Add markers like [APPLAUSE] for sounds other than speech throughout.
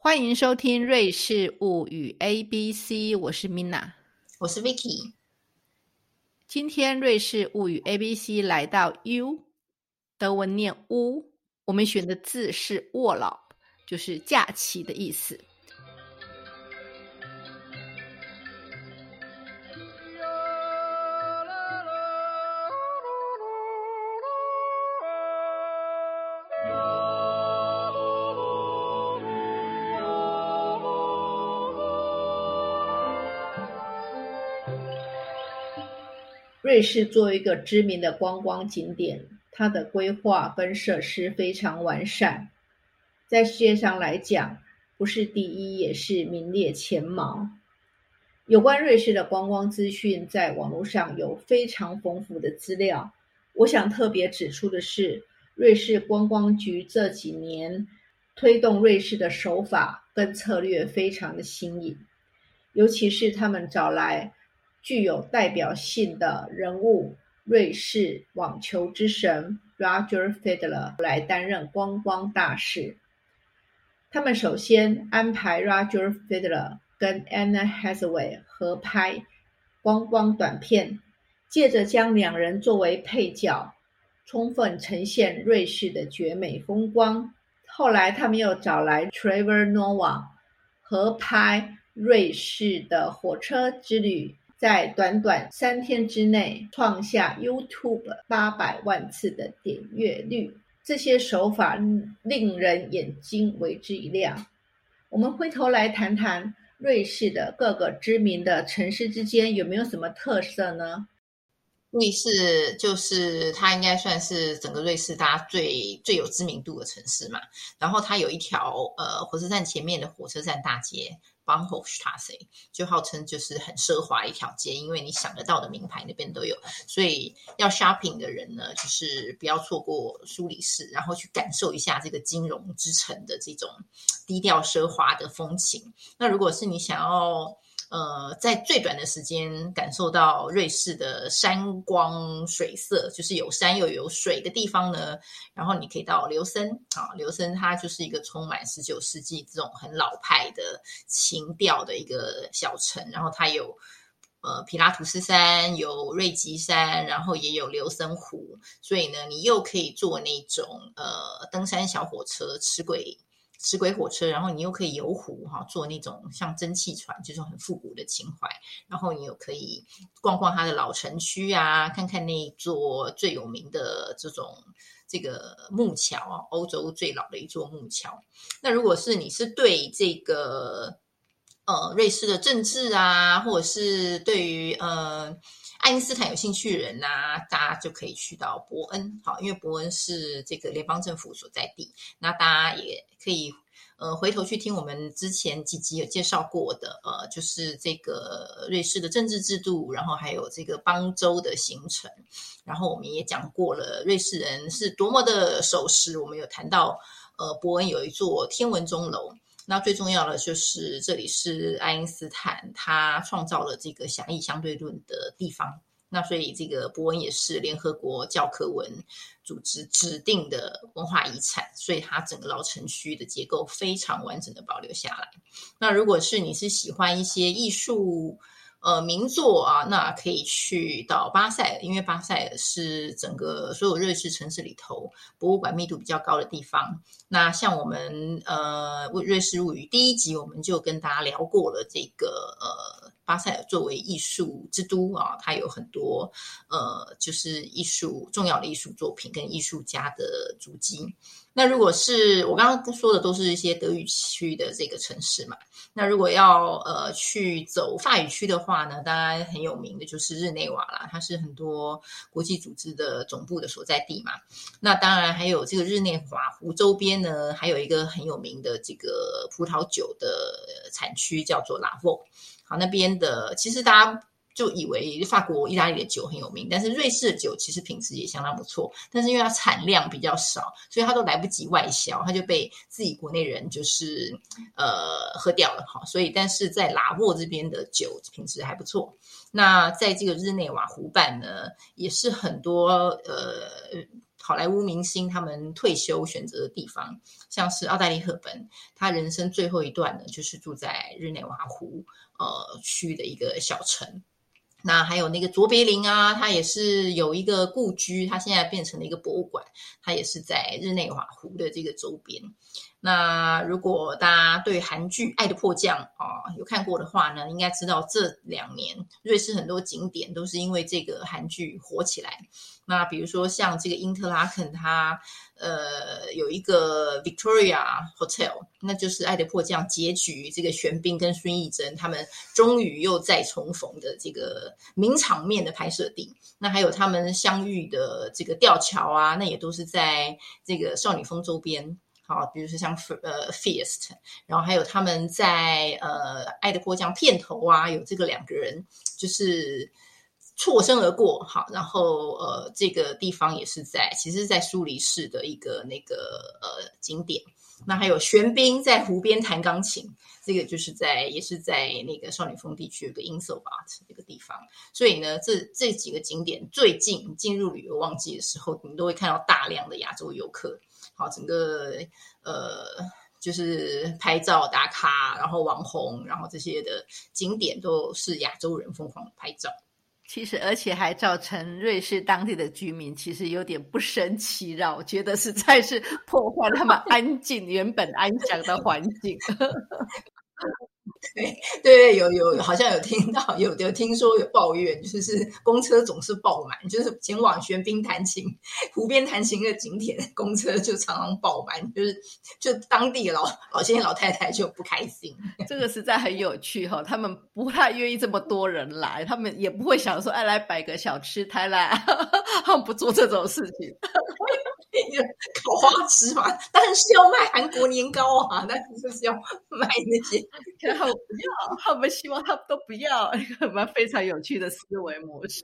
欢迎收听《瑞士物语 A B C》，我是 Mina，我是 Vicky。今天《瑞士物语 A B C》来到 U，德文念 U，，我们选的字是 “Urlaub”，就是假期的意思。瑞士作为一个知名的观光景点，它的规划跟设施非常完善，在世界上来讲，不是第一也是名列前茅。有关瑞士的观光资讯，在网络上有非常丰富的资料。我想特别指出的是，瑞士观光局这几年推动瑞士的手法跟策略非常的新颖，尤其是他们找来。具有代表性的人物，瑞士网球之神 Roger Federer 来担任观光大使。他们首先安排 Roger Federer 跟 Anna Hathaway 合拍观光短片，借着将两人作为配角，充分呈现瑞士的绝美风光。后来，他们又找来 Trevor Noah 合拍瑞士的火车之旅。在短短三天之内创下 YouTube 八百万次的点阅率，这些手法令人眼睛为之一亮。我们回头来谈谈瑞士的各个知名的城市之间有没有什么特色呢？瑞士就是它应该算是整个瑞士大家最最有知名度的城市嘛。然后它有一条呃火车站前面的火车站大街。Bahnhof t r a s s e 就号称就是很奢华一条街，因为你想得到的名牌那边都有，所以要 shopping 的人呢，就是不要错过苏黎世，然后去感受一下这个金融之城的这种低调奢华的风情。那如果是你想要，呃，在最短的时间感受到瑞士的山光水色，就是有山又有水的地方呢。然后你可以到琉森啊，琉森它就是一个充满十九世纪这种很老派的情调的一个小城。然后它有呃皮拉图斯山，有瑞吉山，然后也有琉森湖。所以呢，你又可以坐那种呃登山小火车，吃鬼。齿轨火车，然后你又可以游湖哈，坐那种像蒸汽船，就是很复古的情怀。然后你又可以逛逛它的老城区啊，看看那一座最有名的这种这个木桥啊，欧洲最老的一座木桥。那如果是你是对这个呃瑞士的政治啊，或者是对于呃。爱因斯坦有兴趣的人呐，大家就可以去到伯恩，好，因为伯恩是这个联邦政府所在地。那大家也可以呃回头去听我们之前几集有介绍过的，呃，就是这个瑞士的政治制度，然后还有这个邦州的形成。然后我们也讲过了，瑞士人是多么的守时。我们有谈到，呃，伯恩有一座天文钟楼。那最重要的就是，这里是爱因斯坦他创造了这个狭义相对论的地方。那所以这个博文也是联合国教科文组织指定的文化遗产，所以它整个老城区的结构非常完整的保留下来。那如果是你是喜欢一些艺术，呃，名作啊，那可以去到巴塞，因为巴塞尔是整个所有瑞士城市里头博物馆密度比较高的地方。那像我们呃《瑞士物语》第一集，我们就跟大家聊过了这个呃巴塞尔作为艺术之都啊，它有很多呃就是艺术重要的艺术作品跟艺术家的足迹。那如果是我刚刚说的，都是一些德语区的这个城市嘛。那如果要呃去走法语区的话呢，当然很有名的就是日内瓦啦，它是很多国际组织的总部的所在地嘛。那当然还有这个日内瓦湖周边呢，还有一个很有名的这个葡萄酒的产区叫做拉沃。好，那边的其实大家。就以为法国、意大利的酒很有名，但是瑞士的酒其实品质也相当不错。但是因为它产量比较少，所以它都来不及外销，它就被自己国内人就是呃喝掉了哈。所以，但是在拉沃这边的酒品质还不错。那在这个日内瓦湖畔呢，也是很多呃。好莱坞明星他们退休选择的地方，像是奥黛丽·赫本，她人生最后一段呢，就是住在日内瓦湖呃区的一个小城。那还有那个卓别林啊，他也是有一个故居，他现在变成了一个博物馆，他也是在日内瓦湖的这个周边。那如果大家对韩剧《爱的迫降》啊有看过的话呢，应该知道这两年瑞士很多景点都是因为这个韩剧火起来。那比如说像这个因特拉肯，它呃有一个 Victoria Hotel，那就是《爱的迫降》结局，这个玄彬跟孙艺珍他们终于又再重逢的这个名场面的拍摄地。那还有他们相遇的这个吊桥啊，那也都是在这个少女峰周边。好，比如说像呃 Fiest，然后还有他们在呃《爱的迫降》片头啊，有这个两个人就是错身而过。好，然后呃这个地方也是在，其实在苏黎世的一个那个呃景点。那还有玄彬在湖边弹钢琴，这个就是在也是在那个少女峰地区有个 Inselbad 这个地方。所以呢，这这几个景点最近进入旅游旺季的时候，你都会看到大量的亚洲游客。好，整个呃，就是拍照打卡，然后网红，然后这些的景点都是亚洲人疯狂拍照。其实，而且还造成瑞士当地的居民其实有点不胜其扰，觉得实在是破坏他们安静原本安详的环境。[LAUGHS] [LAUGHS] 对对有有好像有听到有有听说有抱怨，就是公车总是爆满，就是前往玄冰弹琴、湖边弹琴的景点，公车就常常爆满，就是就当地老老先生老太太就不开心。[LAUGHS] 这个实在很有趣哈，他们不太愿意这么多人来，他们也不会想说哎来摆个小吃摊啦，[LAUGHS] 他们不做这种事情。烤花吃嘛，当然是要卖韩国年糕啊，但是就是要卖那些。然后不要，他们希望他们都不要，我们非常有趣的思维模式。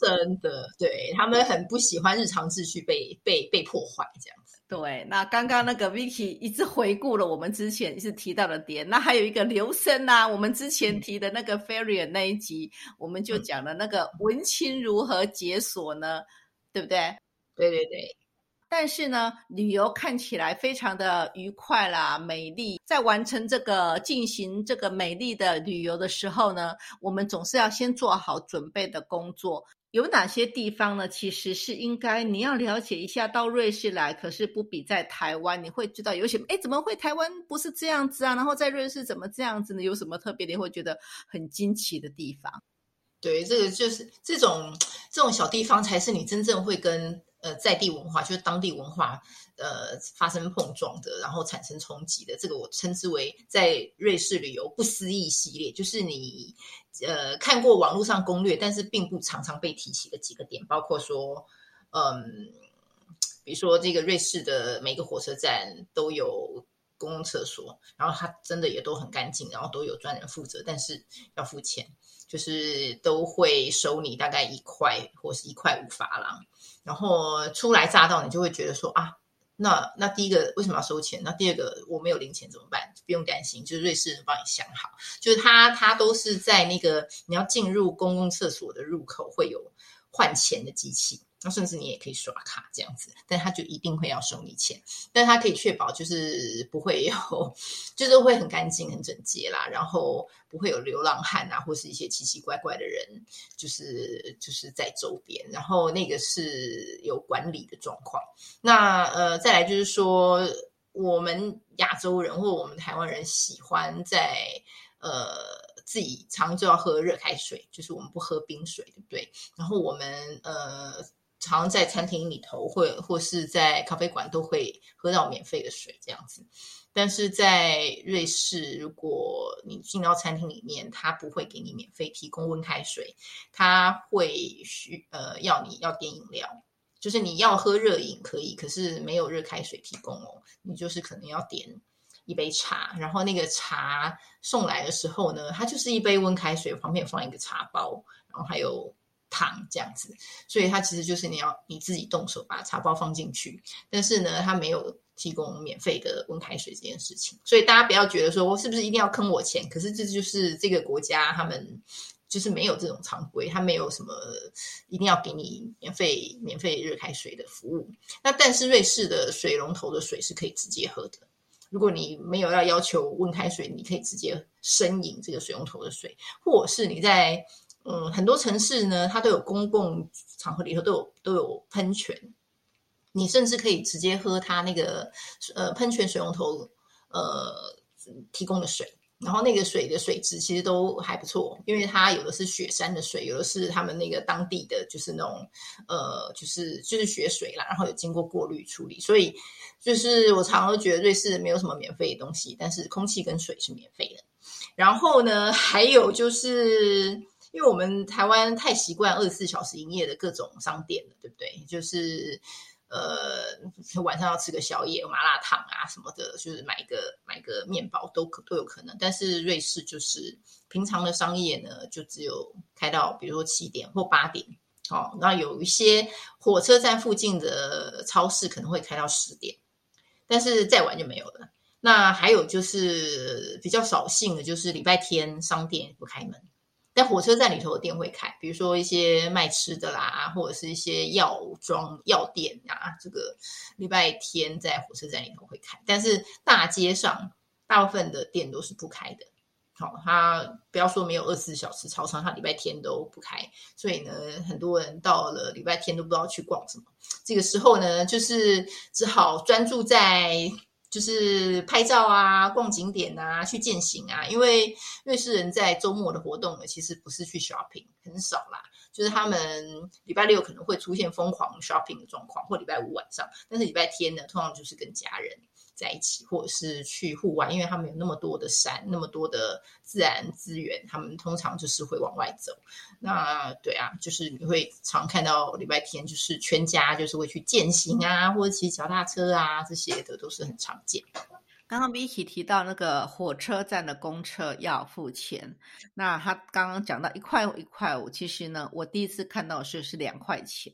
真的，对他们很不喜欢日常秩序被被被破坏这样子。对，那刚刚那个 Vicky 一直回顾了我们之前一直提到的点，那还有一个留声呐，我们之前 [LAUGHS] 提的那个 Fairy 那一集，我们就讲了那个文青如何解锁呢？对不对？对对对。但是呢，旅游看起来非常的愉快啦，美丽。在完成这个进行这个美丽的旅游的时候呢，我们总是要先做好准备的工作。有哪些地方呢？其实是应该你要了解一下。到瑞士来，可是不比在台湾，你会知道有些哎，怎么会台湾不是这样子啊？然后在瑞士怎么这样子呢？有什么特别你会觉得很惊奇的地方？对，这个就是这种这种小地方，才是你真正会跟。呃，在地文化就是当地文化，呃，发生碰撞的，然后产生冲击的，这个我称之为在瑞士旅游不思议系列，就是你呃看过网络上攻略，但是并不常常被提起的几个点，包括说，嗯，比如说这个瑞士的每个火车站都有公共厕所，然后它真的也都很干净，然后都有专人负责，但是要付钱。就是都会收你大概一块或是一块五法郎，然后初来乍到，你就会觉得说啊，那那第一个为什么要收钱？那第二个我没有零钱怎么办？不用担心，就是瑞士人帮你想好，就是他他都是在那个你要进入公共厕所的入口会有换钱的机器。那甚至你也可以刷卡这样子，但他就一定会要收你钱，但他可以确保就是不会有，[LAUGHS] 就是会很干净、很整洁啦，然后不会有流浪汉啊，或是一些奇奇怪怪的人，就是就是在周边，然后那个是有管理的状况。那呃，再来就是说，我们亚洲人或我们台湾人喜欢在呃自己常就要喝热开水，就是我们不喝冰水，对不对？然后我们呃。常在餐厅里头，或或是在咖啡馆都会喝到免费的水这样子，但是在瑞士，如果你进到餐厅里面，他不会给你免费提供温开水，他会需呃要你要点饮料，就是你要喝热饮可以，可是没有热开水提供哦，你就是可能要点一杯茶，然后那个茶送来的时候呢，它就是一杯温开水，旁边放一个茶包，然后还有。糖这样子，所以它其实就是你要你自己动手把茶包放进去，但是呢，它没有提供免费的温开水这件事情，所以大家不要觉得说我是不是一定要坑我钱，可是这就是这个国家他们。就是没有这种常规，它没有什么一定要给你免费免费热开水的服务。那但是瑞士的水龙头的水是可以直接喝的。如果你没有要要求温开水，你可以直接生饮这个水龙头的水，或者是你在嗯很多城市呢，它都有公共场合里头都有都有喷泉，你甚至可以直接喝它那个呃喷泉水龙头呃提供的水。然后那个水的水质其实都还不错，因为它有的是雪山的水，有的是他们那个当地的就是那种呃，就是就是雪水啦，然后有经过过滤处理，所以就是我常常觉得瑞士没有什么免费的东西，但是空气跟水是免费的。然后呢，还有就是因为我们台湾太习惯二十四小时营业的各种商店了，对不对？就是。呃，晚上要吃个宵夜，麻辣烫啊什么的，就是买个买个面包都可都有可能。但是瑞士就是平常的商业呢，就只有开到比如说七点或八点，哦，那有一些火车站附近的超市可能会开到十点，但是再晚就没有了。那还有就是比较扫兴的，就是礼拜天商店不开门。在火车站里头的店会开，比如说一些卖吃的啦，或者是一些药妆药店啊，这个礼拜天在火车站里头会开。但是大街上大部分的店都是不开的。好，他不要说没有二十四小时超商，他礼拜天都不开。所以呢，很多人到了礼拜天都不知道去逛什么。这个时候呢，就是只好专注在。就是拍照啊，逛景点啊，去践行啊。因为瑞士人在周末的活动呢，其实不是去 shopping，很少啦。就是他们礼拜六可能会出现疯狂 shopping 的状况，或礼拜五晚上。但是礼拜天呢，通常就是跟家人。在一起，或者是去户外，因为他们有那么多的山，那么多的自然资源，他们通常就是会往外走。那对啊，就是你会常看到礼拜天，就是全家就是会去践行啊，或者骑脚踏车啊，这些的都是很常见。刚刚 Vicky 提到那个火车站的公车要付钱，那他刚刚讲到一块一块五，其实呢，我第一次看到是是两块钱，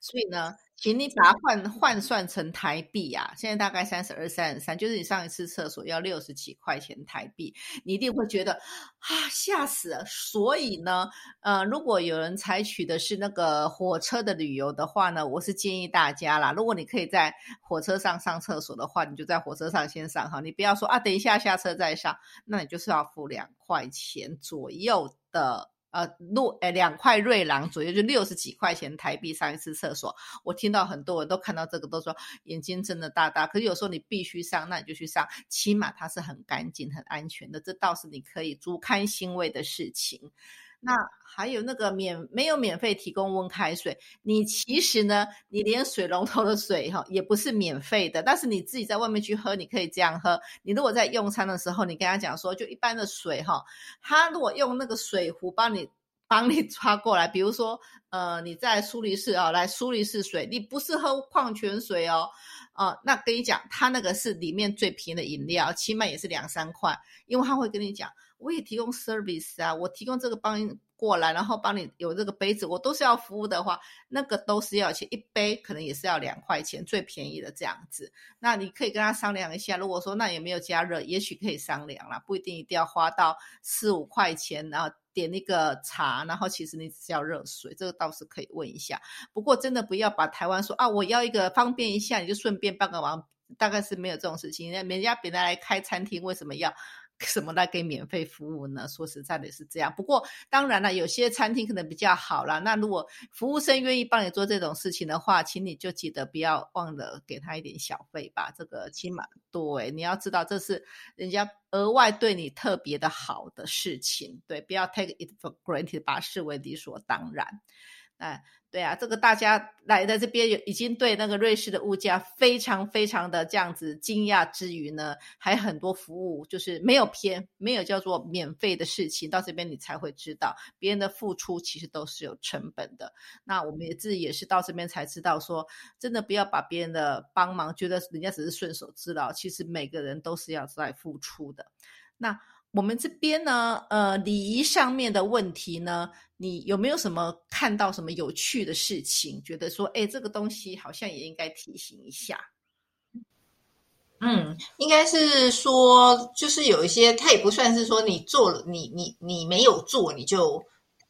所以呢。请你把它换换算成台币啊！现在大概三十二、三十三，就是你上一次厕所要六十几块钱台币，你一定会觉得啊，吓死了。所以呢，呃，如果有人采取的是那个火车的旅游的话呢，我是建议大家啦，如果你可以在火车上上厕所的话，你就在火车上先上哈，你不要说啊，等一下下车再上，那你就是要付两块钱左右的。呃，路诶，两块瑞郎左右，就六十几块钱台币上一次厕所。我听到很多人都看到这个，都说眼睛睁得大大。可是有时候你必须上，那你就去上，起码它是很干净、很安全的。这倒是你可以足堪欣慰的事情。那还有那个免没有免费提供温开水，你其实呢，你连水龙头的水哈也不是免费的，但是你自己在外面去喝，你可以这样喝。你如果在用餐的时候，你跟他讲说，就一般的水哈，他如果用那个水壶帮你帮你抓过来，比如说呃你在苏黎世啊，来苏黎世水，你不是喝矿泉水哦，啊，那跟你讲，他那个是里面最便宜的饮料，起码也是两三块，因为他会跟你讲。我也提供 service 啊，我提供这个帮过来，然后帮你有这个杯子，我都是要服务的话，那个都是要钱，一杯可能也是要两块钱，最便宜的这样子。那你可以跟他商量一下，如果说那也没有加热，也许可以商量啦，不一定一定要花到四五块钱，然后点那个茶，然后其实你只要热水，这个倒是可以问一下。不过真的不要把台湾说啊，我要一个方便一下，你就顺便帮个忙，大概是没有这种事情。人家别人来开餐厅，为什么要？什么来给免费服务呢？说实在的，是这样。不过当然了，有些餐厅可能比较好啦。那如果服务生愿意帮你做这种事情的话，请你就记得不要忘了给他一点小费吧。这个起码对，你要知道这是人家额外对你特别的好的事情。对，不要 take it for granted，把它视为理所当然。哎。对啊，这个大家来在这边有已经对那个瑞士的物价非常非常的这样子惊讶之余呢，还很多服务就是没有偏，没有叫做免费的事情，到这边你才会知道别人的付出其实都是有成本的。那我们也自己也是到这边才知道说，真的不要把别人的帮忙觉得人家只是顺手之劳，其实每个人都是要在付出的。那。我们这边呢，呃，礼仪上面的问题呢，你有没有什么看到什么有趣的事情？觉得说，哎，这个东西好像也应该提醒一下。嗯，应该是说，就是有一些，他也不算是说你做了，你你你没有做，你就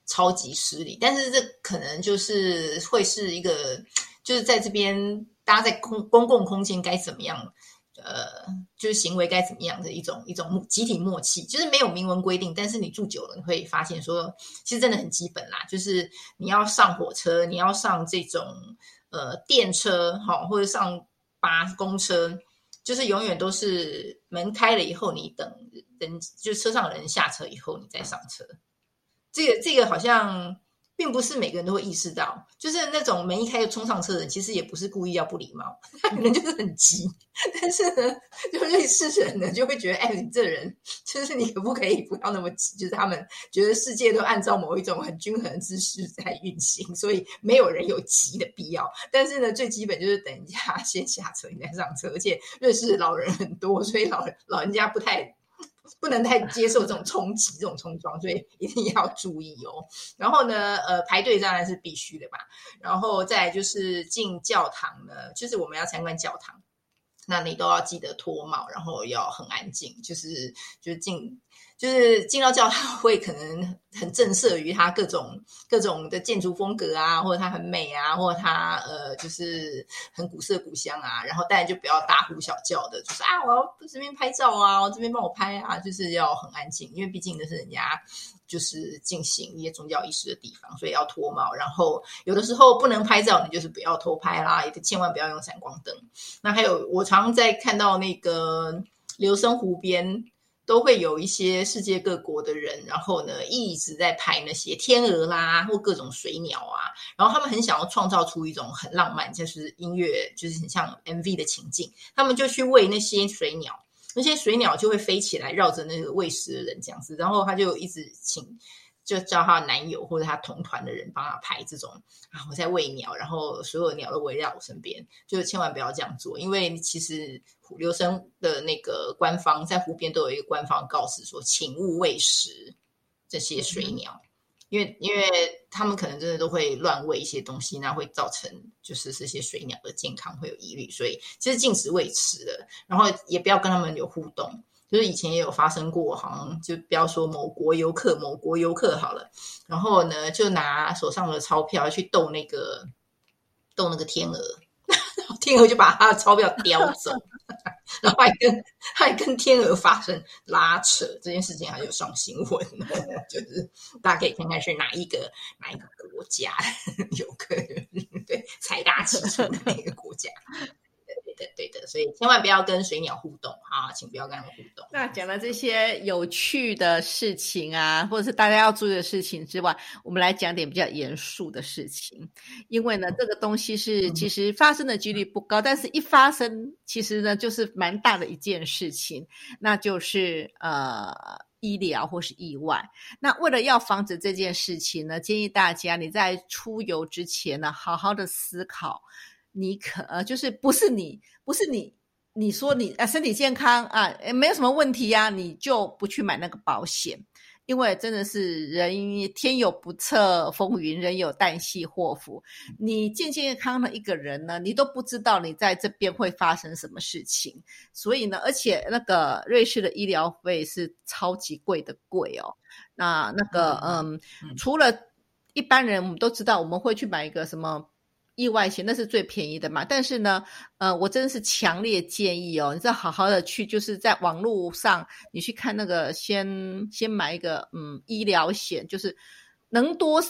超级失礼。但是这可能就是会是一个，就是在这边大家在公公共空间该怎么样，呃，就是行为该怎么样的一种一种集体默契，就是没有明文规定，但是你住久了你会发现说，其实真的很基本啦，就是你要上火车，你要上这种呃电车，哈，或者上巴公车。就是永远都是门开了以后，你等人就是车上人下车以后，你再上车。这个这个好像。并不是每个人都会意识到，就是那种门一开就冲上车的人，其实也不是故意要不礼貌，他可能就是很急。但是呢，就类似人呢，就会觉得，哎，你这人就是你可不可以不要那么急？就是他们觉得世界都按照某一种很均衡的姿势在运行，所以没有人有急的必要。但是呢，最基本就是等一下先下车，你再上车。而且瑞士老人很多，所以老老人家不太。不能太接受这种冲击、这种冲撞，所以一定要注意哦。然后呢，呃，排队当然是必须的吧。然后再就是进教堂呢，就是我们要参观教堂，那你都要记得脱帽，然后要很安静，就是就是进。就是进到教堂 [LAUGHS] 会可能很震慑于它各种各种的建筑风格啊，或者它很美啊，或者它呃就是很古色古香啊。然后当然就不要大呼小叫的，就是啊我要这边拍照啊，我这边帮我拍啊，就是要很安静，因为毕竟那是人家就是进行一些宗教仪式的地方，所以要脱帽。然后有的时候不能拍照，你就是不要偷拍啦，也千万不要用闪光灯。那还有我常在看到那个留声湖边。都会有一些世界各国的人，然后呢一直在拍那些天鹅啦，或各种水鸟啊，然后他们很想要创造出一种很浪漫，就是音乐，就是很像 MV 的情境，他们就去喂那些水鸟，那些水鸟就会飞起来绕着那个喂食的人这样子，然后他就一直请。就叫她男友或者她同团的人帮她拍这种啊，我在喂鸟，然后所有鸟都围绕我身边，就千万不要这样做，因为其实留声的那个官方在湖边都有一个官方告示说，请勿喂食这些水鸟，因为因为他们可能真的都会乱喂一些东西，那会造成就是这些水鸟的健康会有疑虑，所以其实禁止喂食的，然后也不要跟他们有互动。就是以前也有发生过，好像就不要说某国游客，某国游客好了，然后呢，就拿手上的钞票去逗那个逗那个天鹅，天鹅就把他的钞票叼走，[LAUGHS] 然后还跟还跟天鹅发生拉扯，这件事情还有上新闻，[LAUGHS] 就是大家可以看看是哪一个哪一个国家有可能对财大气粗的那个国家。对的，所以千万不要跟水鸟互动啊，请不要跟他们互动。那讲了这些有趣的事情啊，或者是大家要注意的事情之外，我们来讲点比较严肃的事情。因为呢，这个东西是其实发生的几率不高，但是一发生，其实呢就是蛮大的一件事情，那就是呃医疗或是意外。那为了要防止这件事情呢，建议大家你在出游之前呢，好好的思考。你可呃，就是不是你，不是你，你说你啊身体健康啊，没有什么问题呀，你就不去买那个保险，因为真的是人天有不测风云，人有旦夕祸福。你健健康的一个人呢，你都不知道你在这边会发生什么事情。所以呢，而且那个瑞士的医疗费是超级贵的贵哦。那那个嗯，除了一般人，我们都知道我们会去买一个什么。意外险那是最便宜的嘛，但是呢，呃，我真的是强烈建议哦，你再好好的去，就是在网络上你去看那个，先先买一个嗯医疗险，就是能多。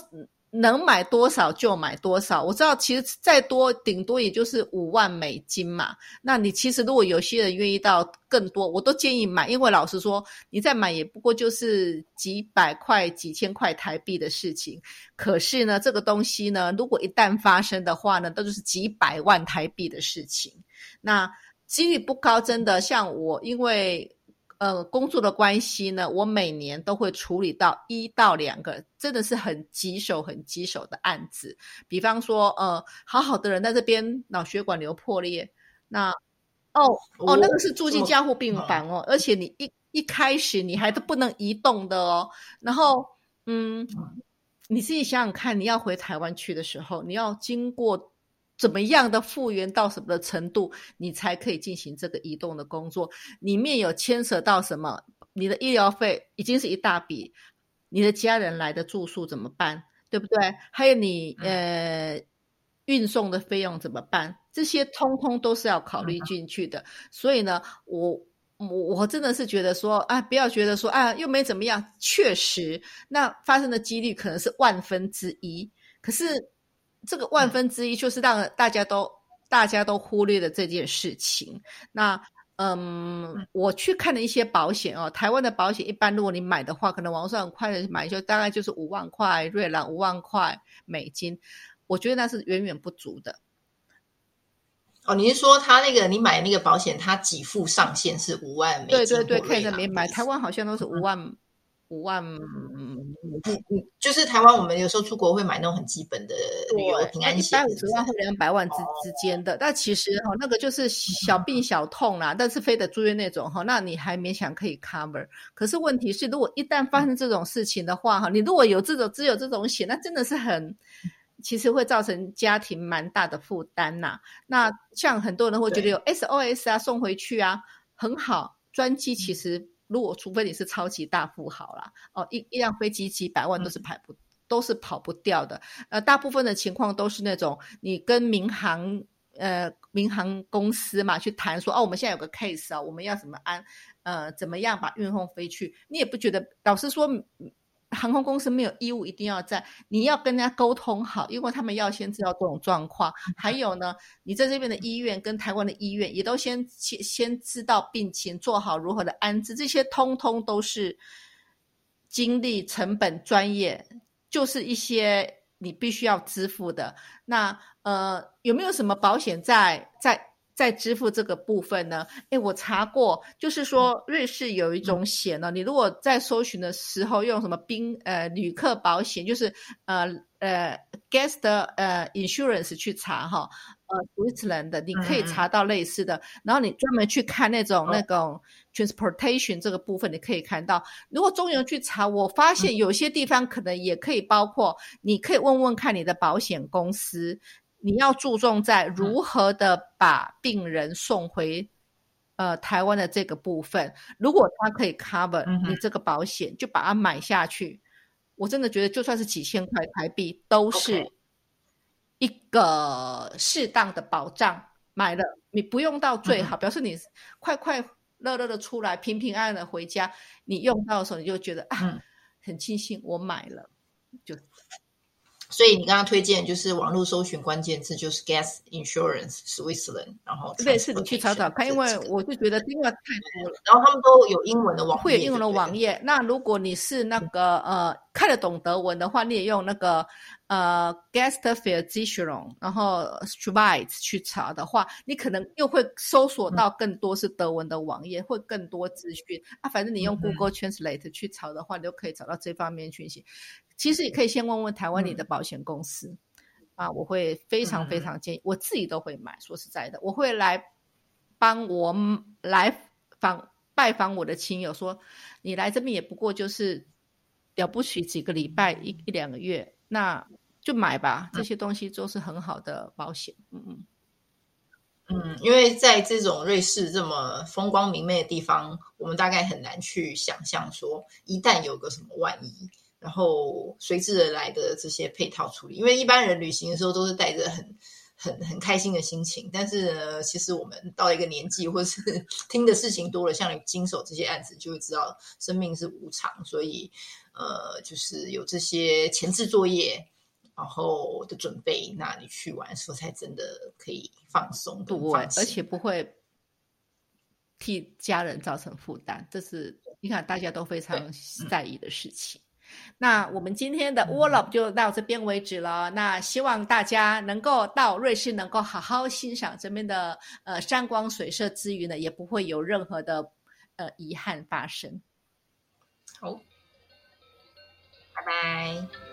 能买多少就买多少。我知道，其实再多顶多也就是五万美金嘛。那你其实如果有些人愿意到更多，我都建议买，因为老实说，你再买也不过就是几百块、几千块台币的事情。可是呢，这个东西呢，如果一旦发生的话呢，都是几百万台币的事情。那几率不高，真的。像我，因为。呃，工作的关系呢，我每年都会处理到一到两个，真的是很棘手、很棘手的案子。比方说，呃，好好的人在这边脑血管瘤破裂，那哦哦，那个是住进加护病房哦，而且你一一开始你还都不能移动的哦。然后，嗯，你自己想想看，你要回台湾去的时候，你要经过。怎么样的复原到什么的程度，你才可以进行这个移动的工作？里面有牵涉到什么？你的医疗费已经是一大笔，你的家人来的住宿怎么办？对不对？还有你呃运送的费用怎么办？这些通通都是要考虑进去的。所以呢，我我我真的是觉得说啊，不要觉得说啊又没怎么样，确实那发生的几率可能是万分之一。可是这个万分之一就是让大家都大家都忽略了这件事情。那。嗯，我去看了一些保险哦，台湾的保险一般，如果你买的话，可能网上很快的买就大概就是五万块瑞郎，五万块美金，我觉得那是远远不足的。哦，你是说他那个你买那个保险，他给付上限是五万美金？对对对，看着没买，台湾好像都是五万。五万，嗯嗯嗯，就是台湾，我们有时候出国会买那种很基本的旅游平安险，一百五十万或两百万之之间的。但其实哈，那个就是小病小痛啦，但是非得住院那种哈，那你还勉强可以 cover。可是问题是，如果一旦发生这种事情的话哈，你如果有这种只有这种险，那真的是很，其实会造成家庭蛮大的负担呐。那像很多人会觉得有 SOS 啊，送回去啊，很好，专机其实。如果除非你是超级大富豪啦，哦，一一辆飞机几百万都是排不都是跑不掉的。呃，大部分的情况都是那种你跟民航呃民航公司嘛去谈说，哦，我们现在有个 case 啊，我们要怎么安呃怎么样把运送飞去？你也不觉得，老实说。航空公司没有义务一定要在，你要跟人家沟通好，因为他们要先知道这种状况。还有呢，你在这边的医院跟台湾的医院也都先先先知道病情，做好如何的安置，这些通通都是精力、成本、专业，就是一些你必须要支付的。那呃，有没有什么保险在在？在支付这个部分呢？哎，我查过，就是说瑞士有一种险呢，你如果在搜寻的时候用什么宾呃旅客保险，就是呃呃 guest 呃 insurance 去查哈，呃 Switzerland 的，你可以查到类似的。然后你专门去看那种那种 transportation 这个部分，你可以看到。如果中游去查，我发现有些地方可能也可以包括，你可以问问看你的保险公司。你要注重在如何的把病人送回呃台湾的这个部分。如果他可以 cover 你这个保险，就把它买下去。我真的觉得，就算是几千块台币，都是一个适当的保障。买了，你不用到最好，表示你快快乐乐的出来，平平安安的回家。你用到的时候，你就觉得啊，很庆幸我买了，就。所以你刚刚推荐就是网络搜寻关键字就是 gas insurance Switzerland，然后对，是你去查找看，因为我就觉得因为太多了，然后他们都有英文的网会有英文的网页。那如果你是那个呃看得懂德文的话，你也用那个。呃，Gastfreizeitung，然后 Schweiz 去查的话，你可能又会搜索到更多是德文的网页，会更多资讯啊。反正你用 Google Translate 去查的话，你就可以找到这方面讯息。其实也可以先问问台湾你的保险公司啊，我会非常非常建议，我自己都会买。说实在的，我会来帮我来访拜访我的亲友，说你来这边也不过就是了不起几个礼拜一一两个月，那。就买吧，这些东西都是很好的保险。嗯嗯嗯，因为在这种瑞士这么风光明媚的地方，我们大概很难去想象说，一旦有个什么万一，然后随之而来的这些配套处理。因为一般人旅行的时候都是带着很很很开心的心情，但是呢，其实我们到了一个年纪，或是 [LAUGHS] 听的事情多了，像你经手这些案子，就会知道生命是无常，所以呃，就是有这些前置作业。然后的准备，那你去玩的时候才真的可以放松，对，而且不会替家人造成负担，这是你看大家都非常在意的事情。那我们今天的 w o r l p 就到这边为止了。那希望大家能够到瑞士，能够好好欣赏这边的呃山光水色之余呢，也不会有任何的呃遗憾发生。好，拜拜。